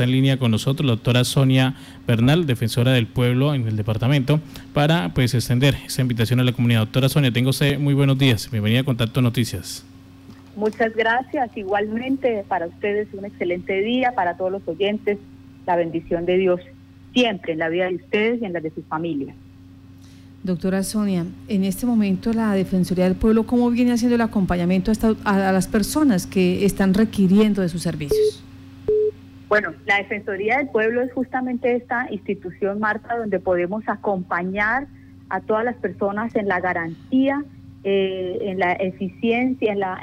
está en línea con nosotros, la doctora Sonia Bernal, defensora del pueblo en el departamento, para pues extender esa invitación a la comunidad. Doctora Sonia, tengo usted muy buenos días. Bienvenida a Contacto Noticias. Muchas gracias. Igualmente para ustedes un excelente día, para todos los oyentes, la bendición de Dios siempre en la vida de ustedes y en la de sus familias. Doctora Sonia, en este momento la Defensoría del Pueblo, ¿cómo viene haciendo el acompañamiento a, las personas que están requiriendo de sus servicios? Bueno, la Defensoría del Pueblo es justamente esta institución, Marta, donde podemos acompañar a todas las personas en la garantía, eh, en la eficiencia, en, la,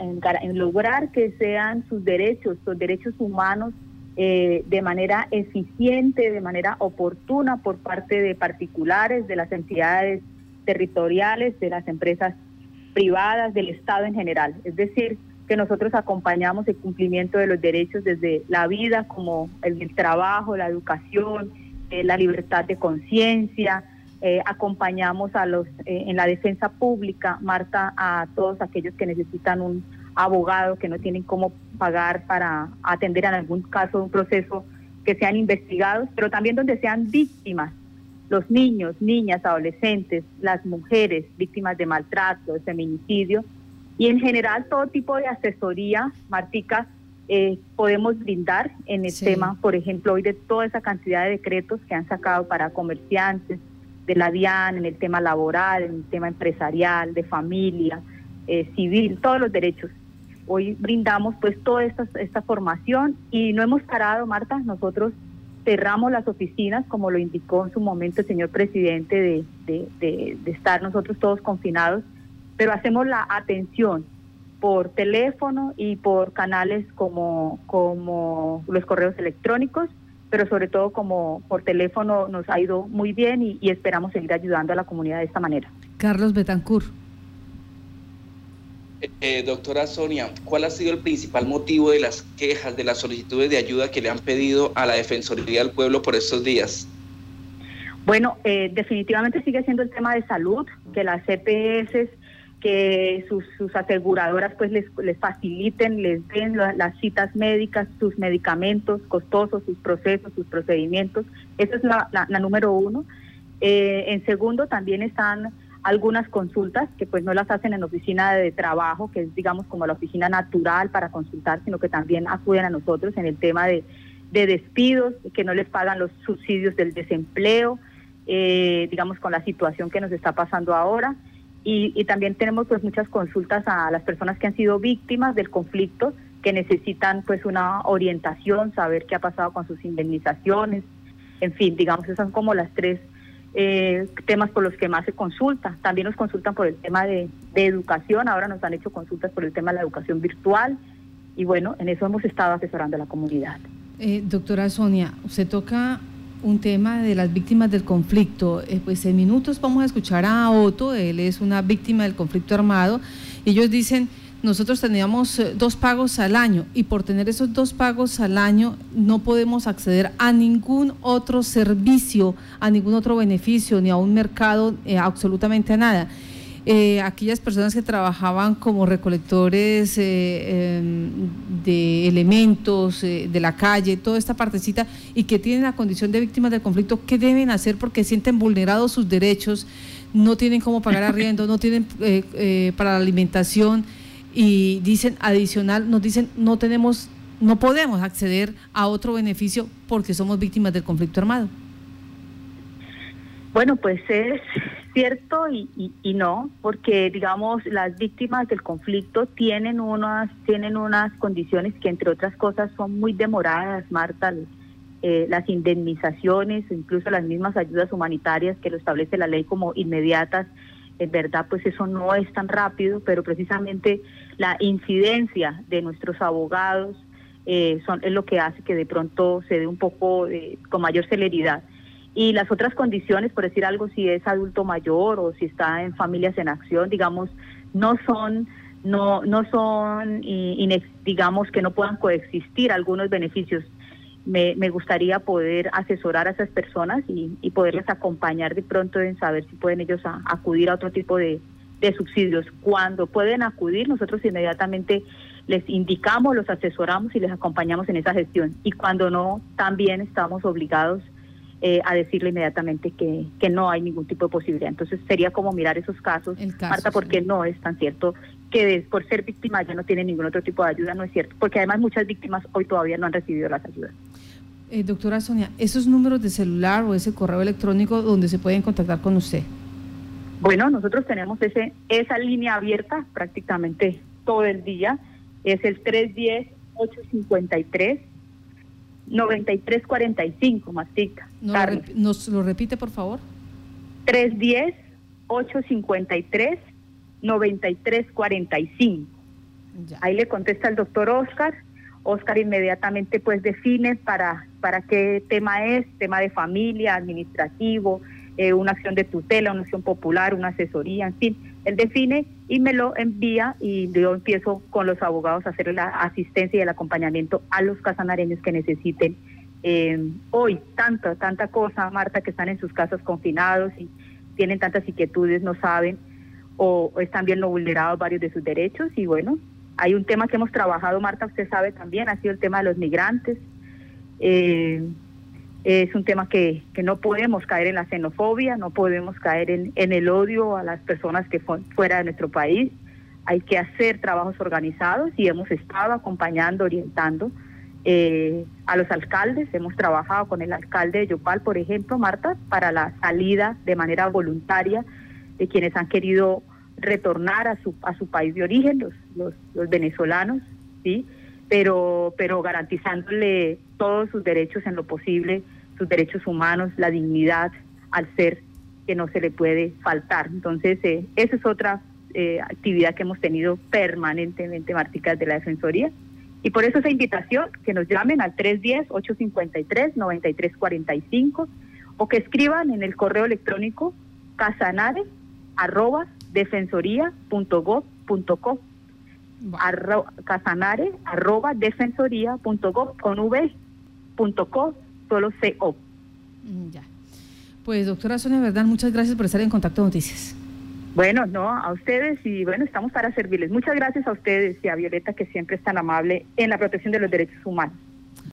lograr que sean sus derechos, sus derechos humanos eh, de manera eficiente, de manera oportuna por parte de particulares, de las entidades territoriales, de las empresas privadas, del Estado en general. Es decir, que nosotros acompañamos el cumplimiento de los derechos desde la vida, como el, trabajo, la educación, eh, la libertad de conciencia. Eh, acompañamos a los en la defensa pública, Marta, a todos aquellos que necesitan un abogados que no tienen cómo pagar para atender en algún caso un proceso que sean investigados, pero también donde sean víctimas, los niños, niñas, adolescentes, las mujeres víctimas de maltrato, de feminicidio, y en general todo tipo de asesoría, Martica, eh, podemos brindar en el tema, por ejemplo, hoy de toda esa cantidad de decretos que han sacado para comerciantes, de la DIAN, en el tema laboral, en el tema empresarial, de familia, eh, civil, todos los derechos. Hoy brindamos pues toda esta, esta formación y no hemos parado, Marta, nosotros cerramos las oficinas, como lo indicó en su momento el señor presidente, de, de, estar nosotros todos confinados, pero hacemos la atención por teléfono y por canales como, como los correos electrónicos, pero sobre todo como por teléfono nos ha ido muy bien y, y esperamos seguir ayudando a la comunidad de esta manera. Carlos Betancourt. Eh, doctora Sonia, ¿cuál ha sido el principal motivo de las quejas, de las solicitudes de ayuda que le han pedido a la Defensoría del Pueblo por estos días? Bueno, eh, definitivamente sigue siendo el tema de salud, que las CPS, que sus, aseguradoras pues les, faciliten, les den las citas médicas, sus medicamentos costosos, sus procesos, sus procedimientos. Esa es la, número uno. Eh, en segundo, también están algunas consultas que pues no las hacen en oficina de trabajo, que es digamos como la oficina natural para consultar, sino que también acuden a nosotros en el tema de, despidos, que no les pagan los subsidios del desempleo, eh, digamos con la situación que nos está pasando ahora. Y, también tenemos pues muchas consultas a las personas que han sido víctimas del conflicto, que necesitan pues una orientación, saber qué ha pasado con sus indemnizaciones, en fin, digamos, esas son como las tres eh, temas por los que más se consulta. También nos consultan por el tema de, educación, ahora nos han hecho consultas por el tema de la educación virtual y bueno, en eso hemos estado asesorando a la comunidad. Eh, doctora Sonia, usted toca un tema de las víctimas del conflicto. Eh, pues en minutos vamos a escuchar a Otto, él es una víctima del conflicto armado. Ellos dicen nosotros teníamos eh, dos pagos al año y por tener esos dos pagos al año no podemos acceder a ningún otro servicio, a ningún otro beneficio, ni a un mercado, eh, absolutamente a nada. Eh, aquellas personas que trabajaban como recolectores em, de elementos de la calle, toda esta partecita, y que tienen la condición de víctimas del conflicto, ¿qué deben hacer porque sienten vulnerados sus derechos? No tienen cómo pagar arriendo, no tienen para la alimentación y dicen adicional, nos dicen no tenemos, no podemos acceder a otro beneficio porque somos víctimas del conflicto armado. Bueno, pues es cierto y, y, no, porque digamos las víctimas del conflicto tienen unas tienen unas condiciones que entre otras cosas son muy demoradas, Marta, eh, las indemnizaciones, incluso las mismas ayudas humanitarias que lo establece la ley como inmediatas en verdad pues eso no es tan rápido, pero precisamente la incidencia de nuestros abogados eh, son, es lo que hace que de pronto se dé un poco con mayor celeridad. Y las otras condiciones, por decir algo, si es adulto mayor o si está en familias en acción, digamos, no son no no son digamos que no puedan coexistir algunos beneficios me, me gustaría poder asesorar a esas personas y, y, poderles acompañar de pronto en saber si pueden ellos acudir a otro tipo de, de subsidios. Cuando pueden acudir, nosotros inmediatamente les indicamos, los asesoramos y les acompañamos en esa gestión. Y cuando no, también estamos obligados eh, a decirle inmediatamente que, que, no hay ningún tipo de posibilidad. Entonces sería como mirar esos casos, Marta, porque no es tan cierto que por ser víctima ya no tiene ningún otro tipo de ayuda, no es cierto, porque además muchas víctimas hoy todavía no han recibido las ayudas. Eh, doctora Sonia, ¿esos números de celular o ese correo electrónico donde se pueden contactar con usted? Bueno, nosotros tenemos ese esa línea abierta prácticamente todo el día. Es el 310-853. 9345, Mastica. ¿Nos lo repite, por favor? 310-853-9345. Ahí le contesta el doctor Oscar Oscar inmediatamente pues define para, para qué tema es, tema de familia, administrativo, eh, una acción de tutela, una acción popular, una asesoría, en fin. Él define y me lo envía y yo empiezo con los abogados a hacer la asistencia y el acompañamiento a los casanareños que necesiten eh, hoy tanta, tanta cosa, Marta, que están en sus casas confinados y tienen tantas inquietudes, no saben o, o están viendo vulnerados varios de sus derechos y bueno, hay un tema que hemos trabajado, Marta, usted sabe también, ha sido el tema de los migrantes. Eh, es un tema que, que, no podemos caer en la xenofobia, no podemos caer en, en el odio a las personas que fuera de nuestro país. Hay que hacer trabajos organizados y hemos estado acompañando, orientando eh, a los alcaldes. Hemos trabajado con el alcalde de Yopal, por ejemplo, Marta, para la salida de manera voluntaria de quienes han querido retornar a su, a su país de origen, los, los, los venezolanos, ¿sí? Pero, pero garantizándole todos sus derechos en lo posible, sus derechos humanos, la dignidad al ser que no se le puede faltar. Entonces, eh, esa es otra eh, actividad que hemos tenido permanentemente, Marticas, de la Defensoría. Y por eso esa invitación, que nos llamen al 310-853-9345 o que escriban en el correo electrónico casanare arroba casanare arroba defensoría.gov con v co solo co mm, ya pues doctora Sonia Verdad muchas gracias por estar en contacto noticias bueno, no, a ustedes y bueno, estamos para servirles. Muchas gracias a ustedes y a Violeta que siempre es tan amable en la protección de los derechos humanos.